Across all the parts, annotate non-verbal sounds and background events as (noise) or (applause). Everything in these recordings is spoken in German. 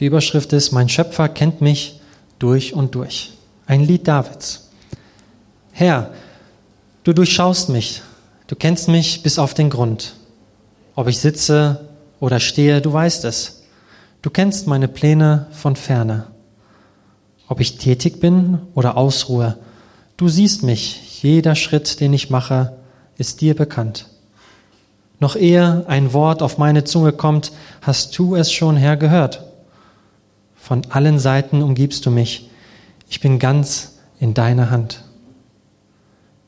Die Überschrift ist, mein Schöpfer kennt mich durch und durch. Ein Lied Davids. Herr, du durchschaust mich, du kennst mich bis auf den Grund. Ob ich sitze oder stehe, du weißt es. Du kennst meine Pläne von ferne. Ob ich tätig bin oder ausruhe, du siehst mich, jeder Schritt, den ich mache, ist dir bekannt. Noch ehe ein Wort auf meine Zunge kommt, hast du es schon hergehört. Von allen Seiten umgibst du mich. Ich bin ganz in deiner Hand.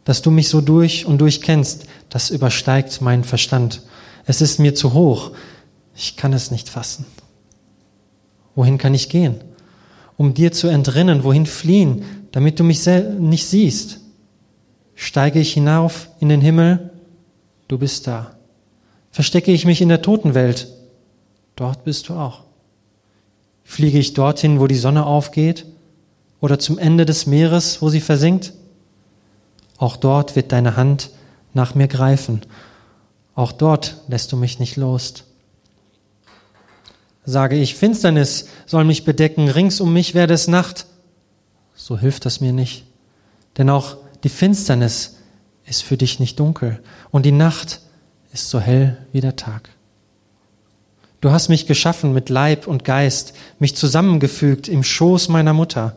Dass du mich so durch und durch kennst, das übersteigt meinen Verstand. Es ist mir zu hoch. Ich kann es nicht fassen. Wohin kann ich gehen? Um dir zu entrinnen, wohin fliehen, damit du mich nicht siehst? Steige ich hinauf in den Himmel? Du bist da. Verstecke ich mich in der Totenwelt? Dort bist du auch. Fliege ich dorthin, wo die Sonne aufgeht? Oder zum Ende des Meeres, wo sie versinkt? Auch dort wird deine Hand nach mir greifen. Auch dort lässt du mich nicht los. Sage ich, Finsternis soll mich bedecken, rings um mich werde es Nacht. So hilft das mir nicht. Denn auch die Finsternis ist für dich nicht dunkel und die Nacht ist so hell wie der Tag. Du hast mich geschaffen mit Leib und Geist, mich zusammengefügt im Schoß meiner Mutter.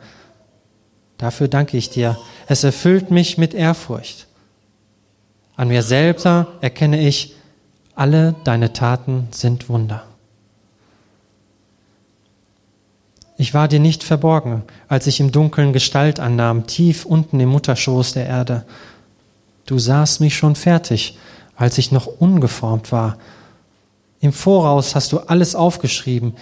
Dafür danke ich dir. Es erfüllt mich mit Ehrfurcht. An mir selbst erkenne ich, alle deine Taten sind Wunder. Ich war dir nicht verborgen, als ich im Dunkeln Gestalt annahm, tief unten im Mutterschoß der Erde. Du sahst mich schon fertig, als ich noch ungeformt war. Im Voraus hast du alles aufgeschrieben.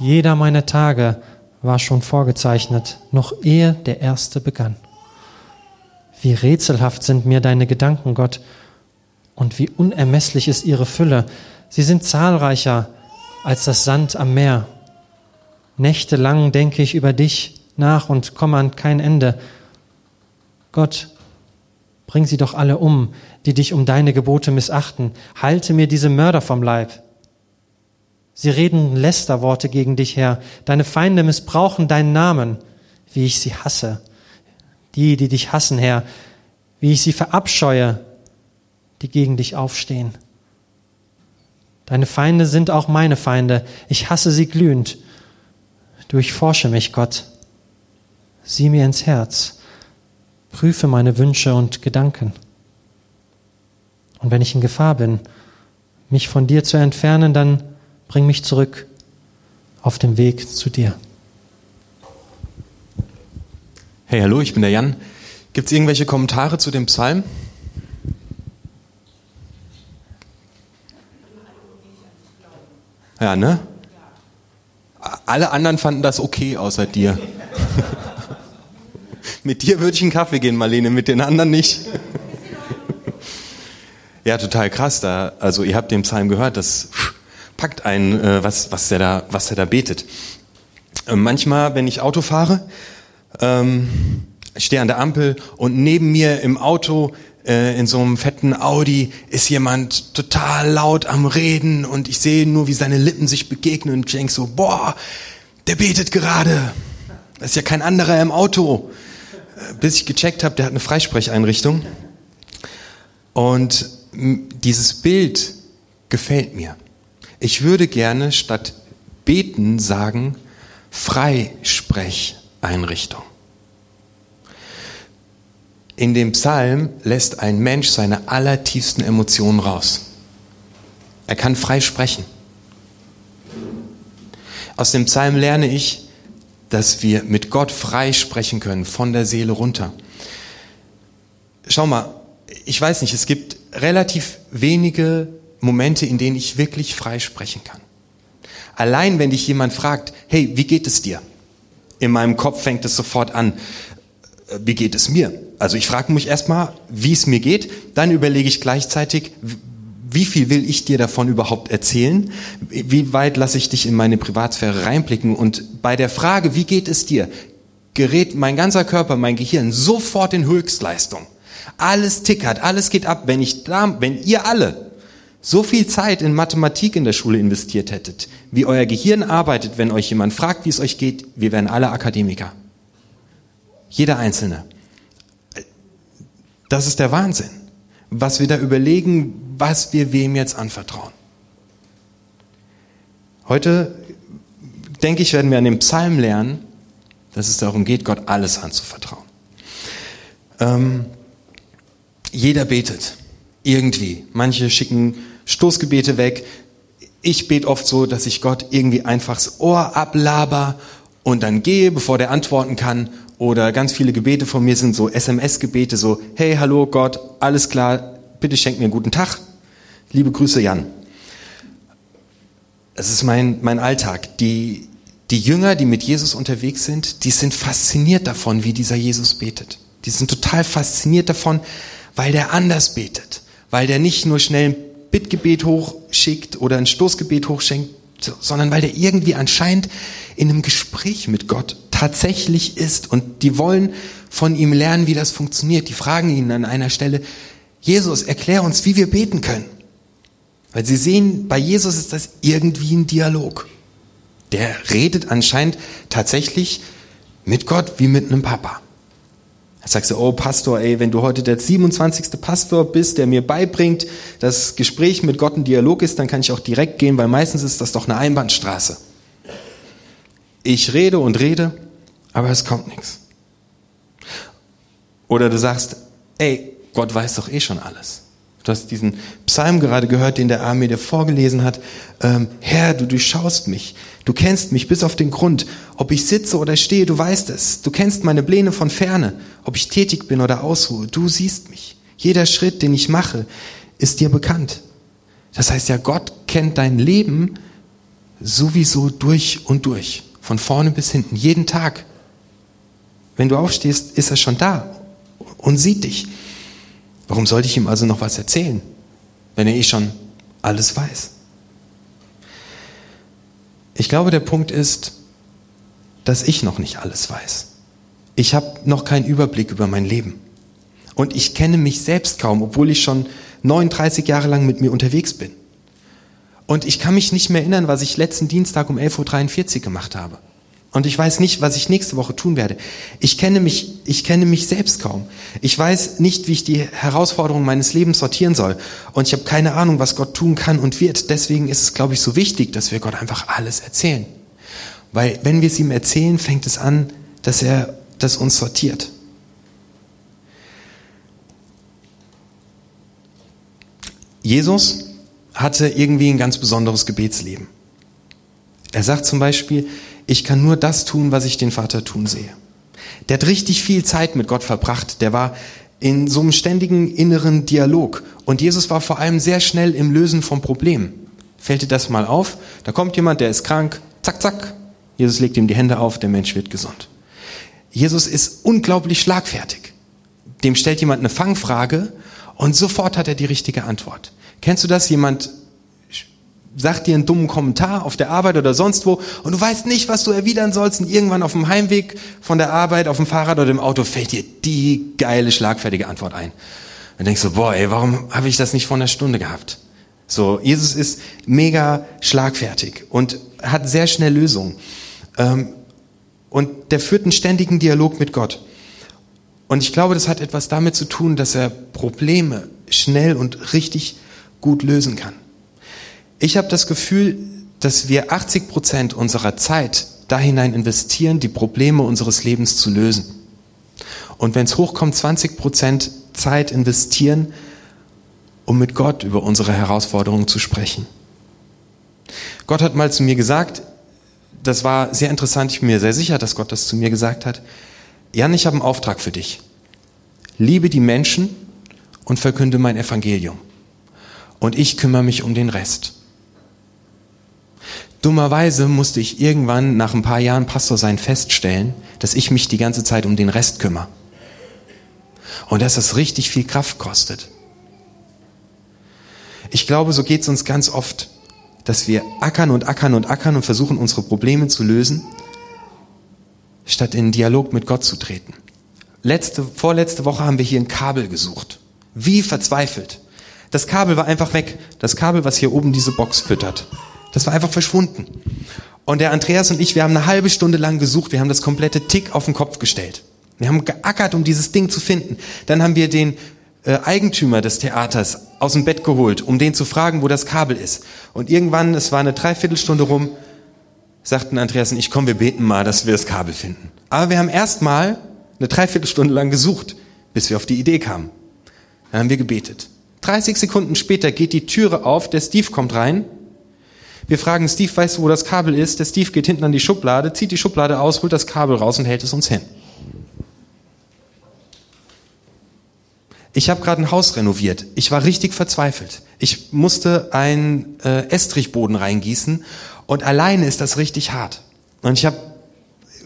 Jeder meiner Tage war schon vorgezeichnet, noch ehe der erste begann. Wie rätselhaft sind mir deine Gedanken, Gott, und wie unermesslich ist ihre Fülle. Sie sind zahlreicher als das Sand am Meer. Nächtelang denke ich über dich nach und komme an kein Ende. Gott, Bring sie doch alle um, die dich um deine Gebote missachten. Halte mir diese Mörder vom Leib. Sie reden Lästerworte gegen dich her. Deine Feinde missbrauchen deinen Namen, wie ich sie hasse. Die, die dich hassen, Herr, wie ich sie verabscheue, die gegen dich aufstehen. Deine Feinde sind auch meine Feinde. Ich hasse sie glühend. Durchforsche mich, Gott. Sieh mir ins Herz Prüfe meine Wünsche und Gedanken. Und wenn ich in Gefahr bin, mich von dir zu entfernen, dann bring mich zurück auf dem Weg zu dir. Hey, hallo, ich bin der Jan. Gibt es irgendwelche Kommentare zu dem Psalm? Ja, ne? Alle anderen fanden das okay, außer dir. (laughs) Mit dir würde ich einen Kaffee gehen, Marlene, mit den anderen nicht. (laughs) ja, total krass. Da, also ihr habt den Psalm gehört, das packt einen, äh, was, was, er da, was er da betet. Äh, manchmal, wenn ich Auto fahre, ähm, ich stehe an der Ampel und neben mir im Auto äh, in so einem fetten Audi ist jemand total laut am Reden und ich sehe nur, wie seine Lippen sich begegnen und ich denke so, boah, der betet gerade. Das ist ja kein anderer im Auto bis ich gecheckt habe, der hat eine Freisprecheinrichtung. Und dieses Bild gefällt mir. Ich würde gerne statt beten sagen, Freisprecheinrichtung. In dem Psalm lässt ein Mensch seine allertiefsten Emotionen raus. Er kann frei sprechen. Aus dem Psalm lerne ich, dass wir mit Gott frei sprechen können, von der Seele runter. Schau mal, ich weiß nicht, es gibt relativ wenige Momente, in denen ich wirklich frei sprechen kann. Allein wenn dich jemand fragt, hey, wie geht es dir? In meinem Kopf fängt es sofort an, äh, wie geht es mir? Also ich frage mich erstmal, wie es mir geht, dann überlege ich gleichzeitig, wie viel will ich dir davon überhaupt erzählen? Wie weit lasse ich dich in meine Privatsphäre reinblicken? Und bei der Frage, wie geht es dir, gerät mein ganzer Körper, mein Gehirn sofort in Höchstleistung. Alles tickert, alles geht ab. Wenn ich da, wenn ihr alle so viel Zeit in Mathematik in der Schule investiert hättet, wie euer Gehirn arbeitet, wenn euch jemand fragt, wie es euch geht, wir wären alle Akademiker. Jeder Einzelne. Das ist der Wahnsinn, was wir da überlegen, was wir wem jetzt anvertrauen. Heute, denke ich, werden wir an dem Psalm lernen, dass es darum geht, Gott alles anzuvertrauen. Ähm, jeder betet. Irgendwie. Manche schicken Stoßgebete weg. Ich bete oft so, dass ich Gott irgendwie einfach das Ohr ablaber und dann gehe, bevor der antworten kann. Oder ganz viele Gebete von mir sind so SMS-Gebete, so, hey, hallo Gott, alles klar, bitte schenk mir einen guten Tag. Liebe Grüße, Jan. Es ist mein, mein Alltag. Die, die Jünger, die mit Jesus unterwegs sind, die sind fasziniert davon, wie dieser Jesus betet. Die sind total fasziniert davon, weil der anders betet, weil der nicht nur schnell ein Bittgebet hochschickt oder ein Stoßgebet hochschenkt, sondern weil der irgendwie anscheinend in einem Gespräch mit Gott tatsächlich ist und die wollen von ihm lernen, wie das funktioniert. Die fragen ihn an einer Stelle, Jesus, erklär uns, wie wir beten können. Weil sie sehen, bei Jesus ist das irgendwie ein Dialog. Der redet anscheinend tatsächlich mit Gott wie mit einem Papa. Sagst du, oh Pastor, ey, wenn du heute der 27. Pastor bist, der mir beibringt, dass Gespräch mit Gott ein Dialog ist, dann kann ich auch direkt gehen, weil meistens ist das doch eine Einbahnstraße. Ich rede und rede, aber es kommt nichts. Oder du sagst, ey, Gott weiß doch eh schon alles. Du hast diesen Psalm gerade gehört, den der Arme dir vorgelesen hat. Ähm, Herr, du durchschaust mich. Du kennst mich bis auf den Grund. Ob ich sitze oder stehe, du weißt es. Du kennst meine Pläne von ferne. Ob ich tätig bin oder ausruhe, du siehst mich. Jeder Schritt, den ich mache, ist dir bekannt. Das heißt ja, Gott kennt dein Leben sowieso durch und durch. Von vorne bis hinten. Jeden Tag. Wenn du aufstehst, ist er schon da und sieht dich. Warum sollte ich ihm also noch was erzählen, wenn er eh schon alles weiß? Ich glaube, der Punkt ist, dass ich noch nicht alles weiß. Ich habe noch keinen Überblick über mein Leben. Und ich kenne mich selbst kaum, obwohl ich schon 39 Jahre lang mit mir unterwegs bin. Und ich kann mich nicht mehr erinnern, was ich letzten Dienstag um 11.43 Uhr gemacht habe. Und ich weiß nicht, was ich nächste Woche tun werde. Ich kenne mich, ich kenne mich selbst kaum. Ich weiß nicht, wie ich die Herausforderungen meines Lebens sortieren soll. Und ich habe keine Ahnung, was Gott tun kann und wird. Deswegen ist es, glaube ich, so wichtig, dass wir Gott einfach alles erzählen. Weil wenn wir es ihm erzählen, fängt es an, dass er das uns sortiert. Jesus hatte irgendwie ein ganz besonderes Gebetsleben. Er sagt zum Beispiel, ich kann nur das tun, was ich den Vater tun sehe. Der hat richtig viel Zeit mit Gott verbracht. Der war in so einem ständigen inneren Dialog. Und Jesus war vor allem sehr schnell im Lösen von Problemen. Fällt dir das mal auf? Da kommt jemand, der ist krank. Zack, zack. Jesus legt ihm die Hände auf, der Mensch wird gesund. Jesus ist unglaublich schlagfertig. Dem stellt jemand eine Fangfrage und sofort hat er die richtige Antwort. Kennst du das? Jemand sagt dir einen dummen Kommentar auf der Arbeit oder sonst wo und du weißt nicht, was du erwidern sollst und irgendwann auf dem Heimweg von der Arbeit, auf dem Fahrrad oder im Auto fällt dir die geile, schlagfertige Antwort ein. Und denkst du, boah, ey, warum habe ich das nicht vor einer Stunde gehabt? So, Jesus ist mega schlagfertig und hat sehr schnell Lösungen. Ähm, und der führt einen ständigen Dialog mit Gott. Und ich glaube, das hat etwas damit zu tun, dass er Probleme schnell und richtig gut lösen kann. Ich habe das Gefühl, dass wir 80 Prozent unserer Zeit da hinein investieren, die Probleme unseres Lebens zu lösen. Und wenn es hochkommt, 20 Prozent Zeit investieren, um mit Gott über unsere Herausforderungen zu sprechen. Gott hat mal zu mir gesagt, das war sehr interessant, ich bin mir sehr sicher, dass Gott das zu mir gesagt hat, Jan, ich habe einen Auftrag für dich. Liebe die Menschen und verkünde mein Evangelium. Und ich kümmere mich um den Rest. Dummerweise musste ich irgendwann nach ein paar Jahren Pastor sein feststellen, dass ich mich die ganze Zeit um den Rest kümmere. Und dass das richtig viel Kraft kostet. Ich glaube, so geht es uns ganz oft, dass wir ackern und ackern und ackern und versuchen, unsere Probleme zu lösen, statt in Dialog mit Gott zu treten. Letzte, vorletzte Woche haben wir hier ein Kabel gesucht. Wie verzweifelt. Das Kabel war einfach weg. Das Kabel, was hier oben diese Box füttert. Das war einfach verschwunden. Und der Andreas und ich, wir haben eine halbe Stunde lang gesucht. Wir haben das komplette Tick auf den Kopf gestellt. Wir haben geackert, um dieses Ding zu finden. Dann haben wir den äh, Eigentümer des Theaters aus dem Bett geholt, um den zu fragen, wo das Kabel ist. Und irgendwann, es war eine Dreiviertelstunde rum, sagten Andreas und ich, komm, wir beten mal, dass wir das Kabel finden. Aber wir haben erst mal eine Dreiviertelstunde lang gesucht, bis wir auf die Idee kamen. Dann haben wir gebetet. 30 Sekunden später geht die Türe auf, der Steve kommt rein. Wir fragen Steve, weißt du, wo das Kabel ist? Der Steve geht hinten an die Schublade, zieht die Schublade aus, holt das Kabel raus und hält es uns hin. Ich habe gerade ein Haus renoviert. Ich war richtig verzweifelt. Ich musste einen äh, Estrichboden reingießen und alleine ist das richtig hart. Und ich habe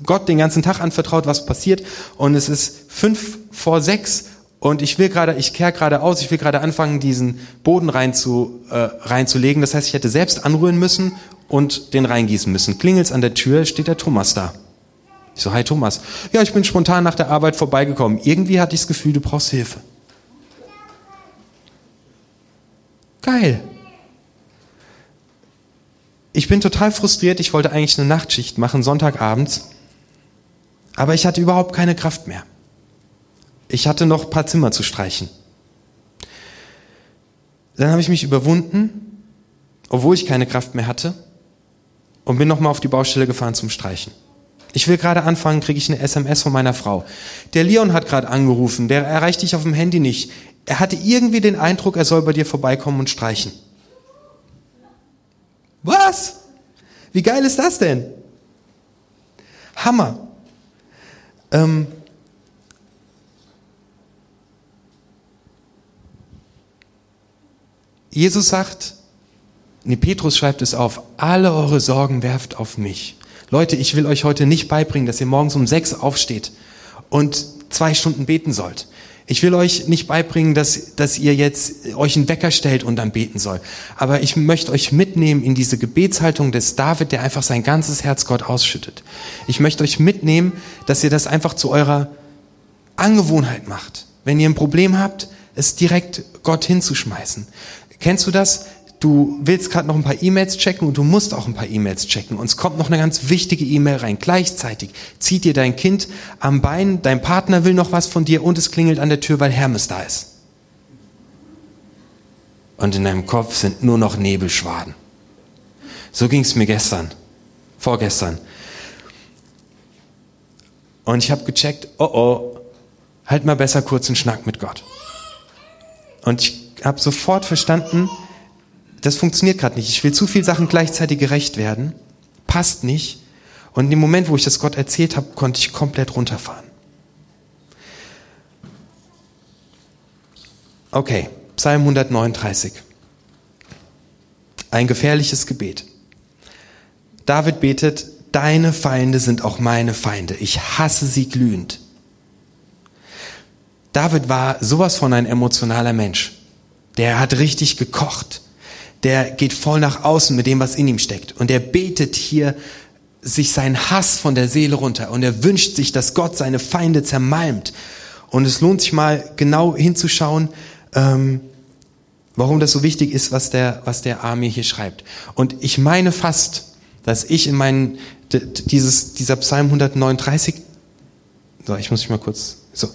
Gott den ganzen Tag anvertraut, was passiert. Und es ist fünf vor sechs und ich will gerade, ich kehre gerade aus, ich will gerade anfangen, diesen Boden rein zu, äh, reinzulegen. Das heißt, ich hätte selbst anrühren müssen und den reingießen müssen. Klingelt's an der Tür, steht der Thomas da. Ich so, hi Thomas. Ja, ich bin spontan nach der Arbeit vorbeigekommen. Irgendwie hatte ich das Gefühl, du brauchst Hilfe. Geil. Ich bin total frustriert. Ich wollte eigentlich eine Nachtschicht machen, Sonntagabends. Aber ich hatte überhaupt keine Kraft mehr. Ich hatte noch ein paar Zimmer zu streichen. Dann habe ich mich überwunden, obwohl ich keine Kraft mehr hatte, und bin nochmal auf die Baustelle gefahren zum Streichen. Ich will gerade anfangen, kriege ich eine SMS von meiner Frau. Der Leon hat gerade angerufen, der erreicht dich auf dem Handy nicht. Er hatte irgendwie den Eindruck, er soll bei dir vorbeikommen und streichen. Was? Wie geil ist das denn? Hammer. Ähm, Jesus sagt, nee, Petrus schreibt es auf, alle eure Sorgen werft auf mich. Leute, ich will euch heute nicht beibringen, dass ihr morgens um sechs aufsteht und zwei Stunden beten sollt. Ich will euch nicht beibringen, dass, dass ihr jetzt euch einen Wecker stellt und dann beten soll. Aber ich möchte euch mitnehmen in diese Gebetshaltung des David, der einfach sein ganzes Herz Gott ausschüttet. Ich möchte euch mitnehmen, dass ihr das einfach zu eurer Angewohnheit macht. Wenn ihr ein Problem habt, es direkt Gott hinzuschmeißen. Kennst du das? du willst gerade noch ein paar E-Mails checken und du musst auch ein paar E-Mails checken. Und es kommt noch eine ganz wichtige E-Mail rein. Gleichzeitig zieht dir dein Kind am Bein, dein Partner will noch was von dir und es klingelt an der Tür, weil Hermes da ist. Und in deinem Kopf sind nur noch Nebelschwaden. So ging es mir gestern, vorgestern. Und ich habe gecheckt, oh oh, halt mal besser kurz einen Schnack mit Gott. Und ich habe sofort verstanden, das funktioniert gerade nicht. Ich will zu viel Sachen gleichzeitig gerecht werden. Passt nicht. Und in dem Moment, wo ich das Gott erzählt habe, konnte ich komplett runterfahren. Okay, Psalm 139. Ein gefährliches Gebet. David betet, deine Feinde sind auch meine Feinde. Ich hasse sie glühend. David war sowas von ein emotionaler Mensch. Der hat richtig gekocht der geht voll nach außen mit dem, was in ihm steckt. Und er betet hier sich seinen Hass von der Seele runter. Und er wünscht sich, dass Gott seine Feinde zermalmt. Und es lohnt sich mal genau hinzuschauen, ähm, warum das so wichtig ist, was der, was der Arme hier schreibt. Und ich meine fast, dass ich in meinen, dieses, dieser Psalm 139, so, ich muss mich mal kurz, so,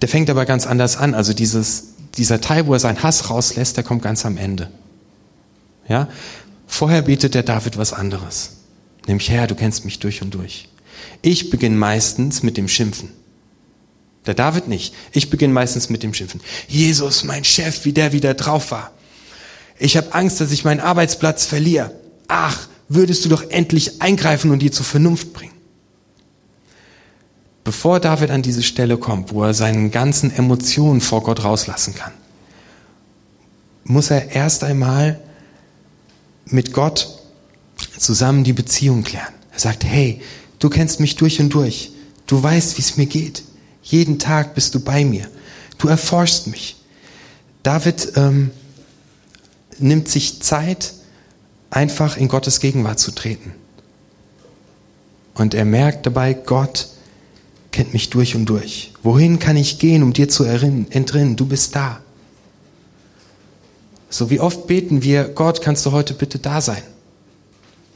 der fängt aber ganz anders an. Also dieses, dieser Teil, wo er seinen Hass rauslässt, der kommt ganz am Ende. Ja? Vorher betet der David was anderes. Nämlich, Herr, du kennst mich durch und durch. Ich beginne meistens mit dem Schimpfen. Der David nicht. Ich beginne meistens mit dem Schimpfen. Jesus, mein Chef, wie der wieder drauf war. Ich habe Angst, dass ich meinen Arbeitsplatz verliere. Ach, würdest du doch endlich eingreifen und die zur Vernunft bringen. Bevor David an diese Stelle kommt, wo er seinen ganzen Emotionen vor Gott rauslassen kann, muss er erst einmal mit Gott zusammen die Beziehung klären. Er sagt, hey, du kennst mich durch und durch. Du weißt, wie es mir geht. Jeden Tag bist du bei mir. Du erforschst mich. David ähm, nimmt sich Zeit, einfach in Gottes Gegenwart zu treten. Und er merkt dabei, Gott kennt mich durch und durch. Wohin kann ich gehen, um dir zu entrinnen? Du bist da. So wie oft beten wir, Gott, kannst du heute bitte da sein?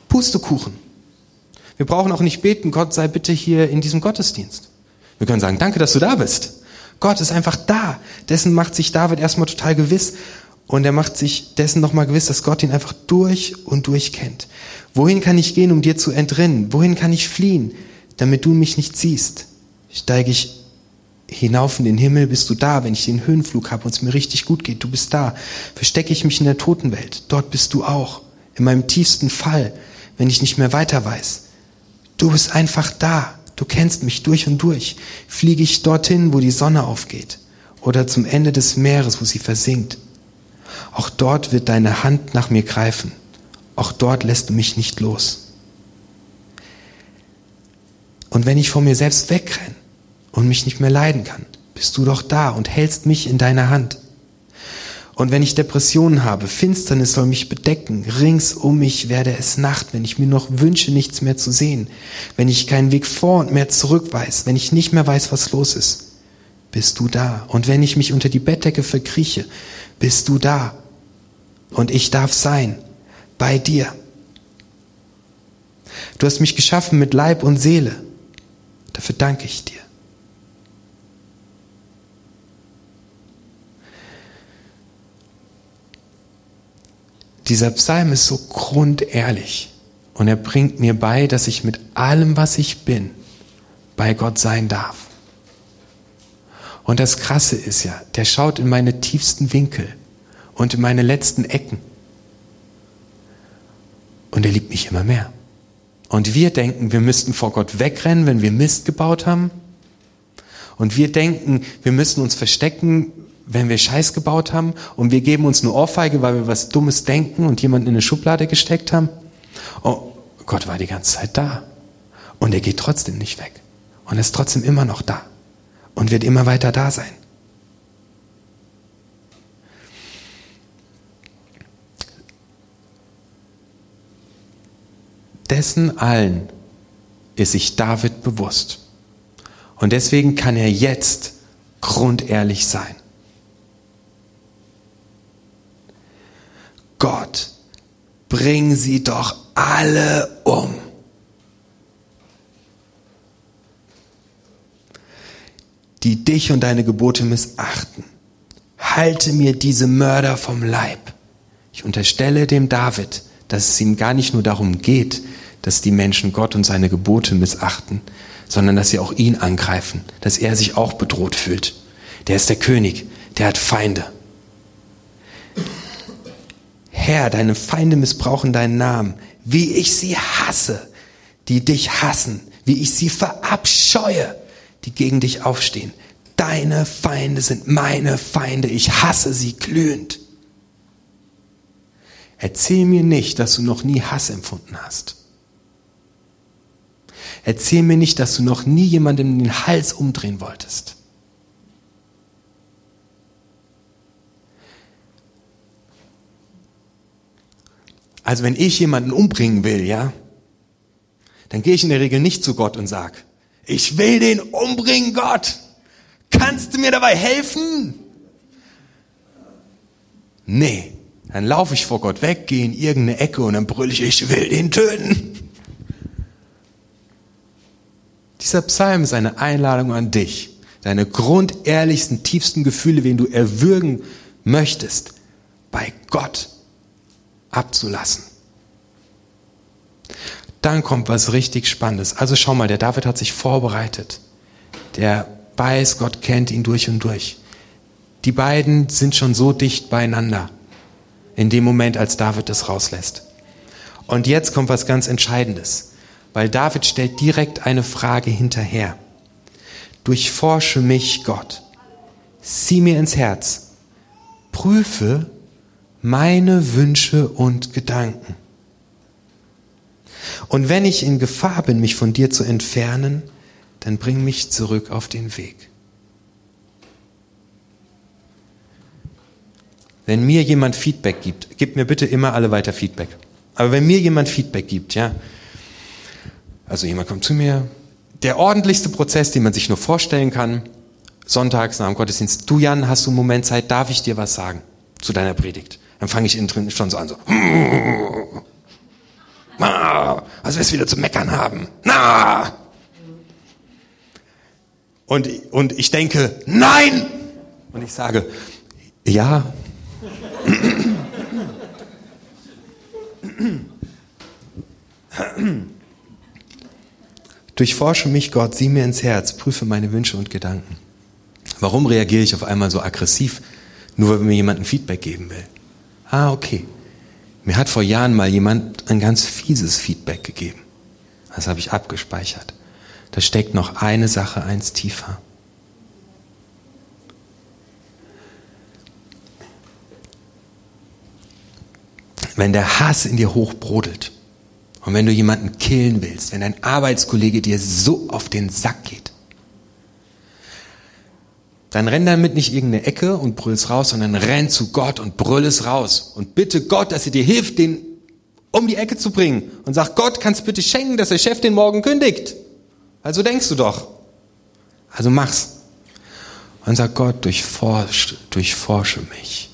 Pustekuchen. Wir brauchen auch nicht beten, Gott sei bitte hier in diesem Gottesdienst. Wir können sagen, danke, dass du da bist. Gott ist einfach da. Dessen macht sich David erstmal total gewiss. Und er macht sich dessen nochmal gewiss, dass Gott ihn einfach durch und durch kennt. Wohin kann ich gehen, um dir zu entrinnen? Wohin kann ich fliehen, damit du mich nicht siehst? Steige ich hinauf in den Himmel, bist du da. Wenn ich den Höhenflug habe und es mir richtig gut geht, du bist da. Verstecke ich mich in der Totenwelt, dort bist du auch. In meinem tiefsten Fall, wenn ich nicht mehr weiter weiß. Du bist einfach da. Du kennst mich durch und durch. Fliege ich dorthin, wo die Sonne aufgeht, oder zum Ende des Meeres, wo sie versinkt. Auch dort wird deine Hand nach mir greifen. Auch dort lässt du mich nicht los. Und wenn ich vor mir selbst wegrenne und mich nicht mehr leiden kann, bist du doch da und hältst mich in deiner Hand. Und wenn ich Depressionen habe, Finsternis soll mich bedecken, rings um mich werde es Nacht, wenn ich mir noch wünsche, nichts mehr zu sehen, wenn ich keinen Weg vor und mehr zurück weiß, wenn ich nicht mehr weiß, was los ist, bist du da. Und wenn ich mich unter die Bettdecke verkrieche, bist du da. Und ich darf sein bei dir. Du hast mich geschaffen mit Leib und Seele. Dafür danke ich dir. Dieser Psalm ist so grundehrlich und er bringt mir bei, dass ich mit allem, was ich bin, bei Gott sein darf. Und das Krasse ist ja, der schaut in meine tiefsten Winkel und in meine letzten Ecken. Und er liebt mich immer mehr. Und wir denken, wir müssten vor Gott wegrennen, wenn wir Mist gebaut haben. Und wir denken, wir müssen uns verstecken, wenn wir Scheiß gebaut haben und wir geben uns eine Ohrfeige, weil wir was Dummes denken und jemanden in eine Schublade gesteckt haben. Oh, Gott war die ganze Zeit da. Und er geht trotzdem nicht weg. Und er ist trotzdem immer noch da. Und wird immer weiter da sein. Dessen allen ist sich David bewusst. Und deswegen kann er jetzt grundehrlich sein. Gott, bring sie doch alle um. Die dich und deine Gebote missachten. Halte mir diese Mörder vom Leib. Ich unterstelle dem David, dass es ihm gar nicht nur darum geht, dass die Menschen Gott und seine Gebote missachten, sondern dass sie auch ihn angreifen, dass er sich auch bedroht fühlt. Der ist der König, der hat Feinde. Herr, deine Feinde missbrauchen deinen Namen, wie ich sie hasse, die dich hassen, wie ich sie verabscheue, die gegen dich aufstehen. Deine Feinde sind meine Feinde, ich hasse sie glühend. Erzähl mir nicht, dass du noch nie Hass empfunden hast. Erzähl mir nicht, dass du noch nie jemandem den Hals umdrehen wolltest. Also wenn ich jemanden umbringen will, ja, dann gehe ich in der Regel nicht zu Gott und sag, ich will den umbringen, Gott. Kannst du mir dabei helfen? Nee, dann laufe ich vor Gott weg, gehe in irgendeine Ecke und dann brülle ich, ich will den töten. Dieser Psalm ist eine Einladung an dich, deine grundehrlichsten, tiefsten Gefühle, wen du erwürgen möchtest, bei Gott abzulassen. Dann kommt was richtig Spannendes. Also schau mal, der David hat sich vorbereitet. Der weiß, Gott kennt ihn durch und durch. Die beiden sind schon so dicht beieinander in dem Moment, als David das rauslässt. Und jetzt kommt was ganz Entscheidendes, weil David stellt direkt eine Frage hinterher. Durchforsche mich, Gott. Sieh mir ins Herz. Prüfe, meine Wünsche und Gedanken. Und wenn ich in Gefahr bin, mich von dir zu entfernen, dann bring mich zurück auf den Weg. Wenn mir jemand Feedback gibt, gib mir bitte immer alle weiter Feedback. Aber wenn mir jemand Feedback gibt, ja, also jemand kommt zu mir, der ordentlichste Prozess, den man sich nur vorstellen kann, sonntags nach dem Gottesdienst, du Jan, hast du einen Moment Zeit, darf ich dir was sagen zu deiner Predigt? Dann fange ich innen drin schon so an, so. (laughs) Na, was wirst du wieder zu meckern haben? Na! Und, und ich denke, nein! Und ich sage, ja. Durchforsche mich, Gott, sieh mir ins Herz, prüfe meine Wünsche und Gedanken. Warum reagiere ich auf einmal so aggressiv? Nur weil mir jemand ein Feedback geben will. Ah, okay. Mir hat vor Jahren mal jemand ein ganz fieses Feedback gegeben. Das habe ich abgespeichert. Da steckt noch eine Sache eins tiefer. Wenn der Hass in dir hochbrodelt und wenn du jemanden killen willst, wenn dein Arbeitskollege dir so auf den Sack geht, dann renn damit nicht irgendeine Ecke und brüll's raus, sondern renn zu Gott und brüll es raus. Und bitte Gott, dass er dir hilft, den um die Ecke zu bringen. Und sag, Gott, kannst bitte schenken, dass der Chef den morgen kündigt. Also denkst du doch. Also mach's. Und sag, Gott, durchforsche, durchforsche mich.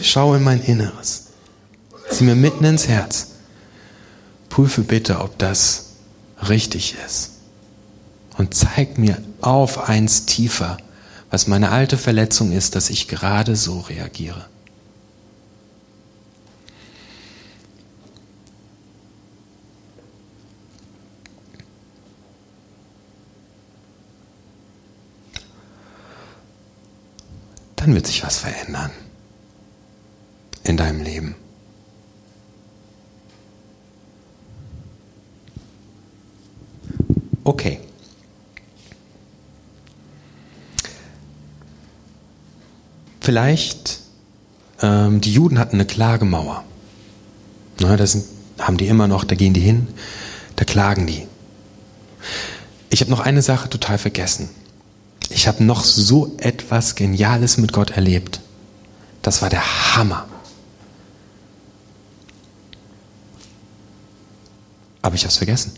Schau in mein Inneres. Sieh mir mitten ins Herz. Prüfe bitte, ob das richtig ist. Und zeig mir auf eins tiefer, was meine alte Verletzung ist, dass ich gerade so reagiere. Dann wird sich was verändern in deinem Leben. Okay. Vielleicht, ähm, die Juden hatten eine Klagemauer. Na, das sind, haben die immer noch, da gehen die hin, da klagen die. Ich habe noch eine Sache total vergessen. Ich habe noch so etwas Geniales mit Gott erlebt. Das war der Hammer. Aber ich habe es vergessen.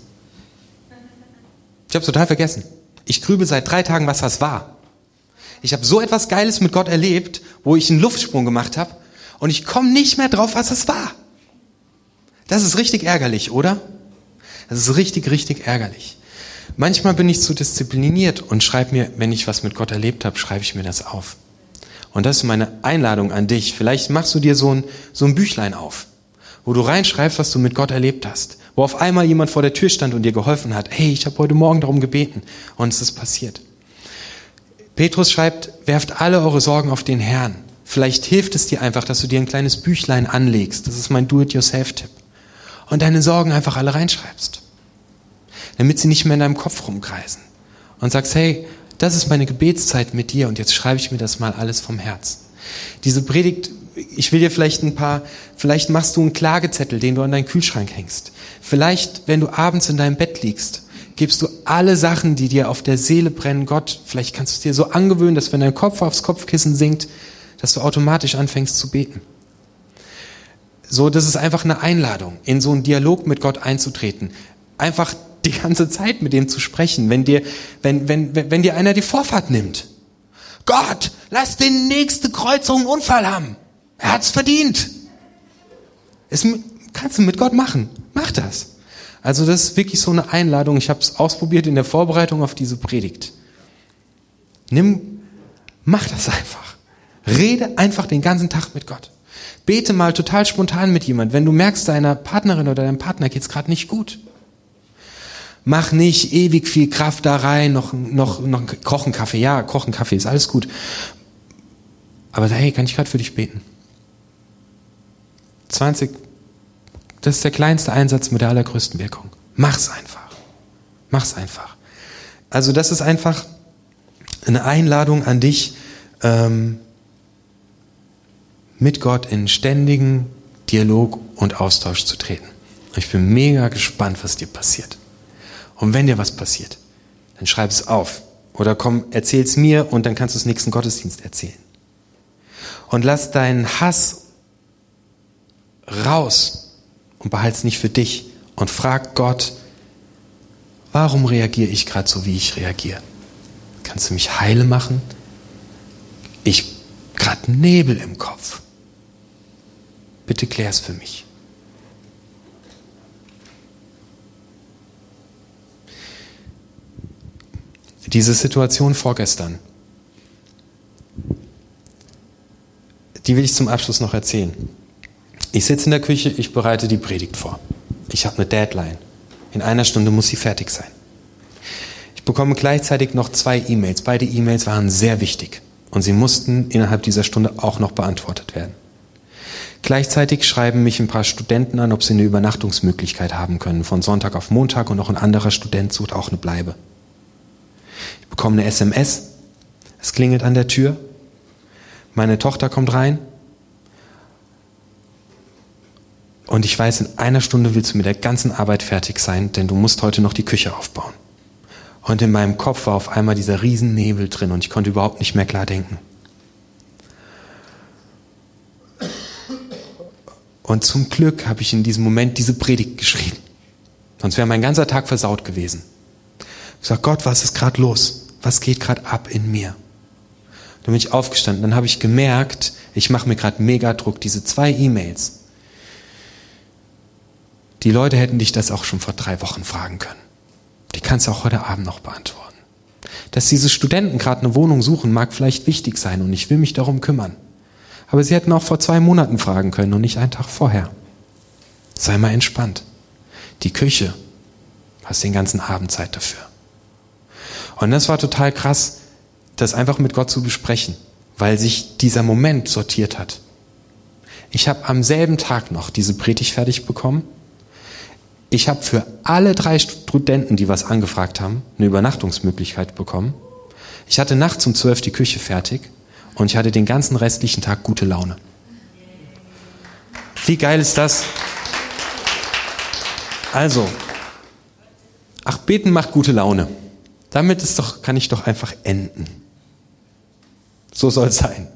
Ich habe es total vergessen. Ich grübe seit drei Tagen, was das war. Ich habe so etwas Geiles mit Gott erlebt, wo ich einen Luftsprung gemacht habe und ich komme nicht mehr drauf, was es war. Das ist richtig ärgerlich, oder? Das ist richtig, richtig ärgerlich. Manchmal bin ich zu diszipliniert und schreibe mir, wenn ich was mit Gott erlebt habe, schreibe ich mir das auf. Und das ist meine Einladung an dich. Vielleicht machst du dir so ein, so ein Büchlein auf, wo du reinschreibst, was du mit Gott erlebt hast. Wo auf einmal jemand vor der Tür stand und dir geholfen hat. Hey, ich habe heute Morgen darum gebeten und es ist passiert. Petrus schreibt, werft alle eure Sorgen auf den Herrn. Vielleicht hilft es dir einfach, dass du dir ein kleines Büchlein anlegst. Das ist mein Do-it-yourself-Tipp. Und deine Sorgen einfach alle reinschreibst. Damit sie nicht mehr in deinem Kopf rumkreisen. Und sagst, hey, das ist meine Gebetszeit mit dir und jetzt schreibe ich mir das mal alles vom Herz. Diese Predigt, ich will dir vielleicht ein paar, vielleicht machst du einen Klagezettel, den du an deinen Kühlschrank hängst. Vielleicht, wenn du abends in deinem Bett liegst, gibst du alle Sachen, die dir auf der Seele brennen, Gott. Vielleicht kannst du es dir so angewöhnen, dass wenn dein Kopf aufs Kopfkissen sinkt, dass du automatisch anfängst zu beten. So, das ist einfach eine Einladung, in so einen Dialog mit Gott einzutreten. Einfach die ganze Zeit mit ihm zu sprechen, wenn dir, wenn, wenn, wenn, wenn dir einer die Vorfahrt nimmt. Gott, lass den nächste Kreuzung einen Unfall haben. Er hat's verdient. Es kannst du mit Gott machen. Mach das. Also das ist wirklich so eine Einladung. Ich habe es ausprobiert in der Vorbereitung auf diese Predigt. Nimm, mach das einfach. Rede einfach den ganzen Tag mit Gott. Bete mal total spontan mit jemand, wenn du merkst, deiner Partnerin oder deinem Partner geht's gerade nicht gut. Mach nicht ewig viel Kraft da rein, noch, noch, noch kochen Kaffee. Ja, kochen Kaffee ist alles gut. Aber hey, kann ich gerade für dich beten? 20, das ist der kleinste Einsatz mit der allergrößten Wirkung. Mach's einfach. Mach's einfach. Also das ist einfach eine Einladung an dich, ähm, mit Gott in ständigen Dialog und Austausch zu treten. Ich bin mega gespannt, was dir passiert. Und wenn dir was passiert, dann schreib es auf. Oder komm, erzähl's mir und dann kannst du es nächsten Gottesdienst erzählen. Und lass deinen Hass raus und behalte es nicht für dich und frag Gott, warum reagiere ich gerade so, wie ich reagiere? Kannst du mich heile machen? Ich gerade Nebel im Kopf. Bitte klär's für mich. Diese Situation vorgestern, die will ich zum Abschluss noch erzählen. Ich sitze in der Küche, ich bereite die Predigt vor. Ich habe eine Deadline. In einer Stunde muss sie fertig sein. Ich bekomme gleichzeitig noch zwei E-Mails. Beide E-Mails waren sehr wichtig und sie mussten innerhalb dieser Stunde auch noch beantwortet werden. Gleichzeitig schreiben mich ein paar Studenten an, ob sie eine Übernachtungsmöglichkeit haben können, von Sonntag auf Montag und noch ein anderer Student sucht auch eine Bleibe. Ich bekomme eine SMS, es klingelt an der Tür, meine Tochter kommt rein und ich weiß, in einer Stunde willst du mit der ganzen Arbeit fertig sein, denn du musst heute noch die Küche aufbauen. Und in meinem Kopf war auf einmal dieser Riesennebel drin und ich konnte überhaupt nicht mehr klar denken. Und zum Glück habe ich in diesem Moment diese Predigt geschrieben. Sonst wäre mein ganzer Tag versaut gewesen. Ich sage, Gott, was ist gerade los? Was geht gerade ab in mir? Dann bin ich aufgestanden. Dann habe ich gemerkt, ich mache mir gerade mega Druck. Diese zwei E-Mails. Die Leute hätten dich das auch schon vor drei Wochen fragen können. Die kannst du auch heute Abend noch beantworten. Dass diese Studenten gerade eine Wohnung suchen, mag vielleicht wichtig sein und ich will mich darum kümmern. Aber sie hätten auch vor zwei Monaten fragen können und nicht einen Tag vorher. Sei mal entspannt. Die Küche, hast den ganzen Abend Zeit dafür. Und das war total krass, das einfach mit Gott zu besprechen, weil sich dieser Moment sortiert hat. Ich habe am selben Tag noch diese Predigt fertig bekommen. Ich habe für alle drei Studenten, die was angefragt haben, eine Übernachtungsmöglichkeit bekommen. Ich hatte nachts um zwölf die Küche fertig und ich hatte den ganzen restlichen Tag gute Laune. Wie geil ist das? Also, ach, beten macht gute Laune. Damit ist doch, kann ich doch einfach enden. So soll es sein.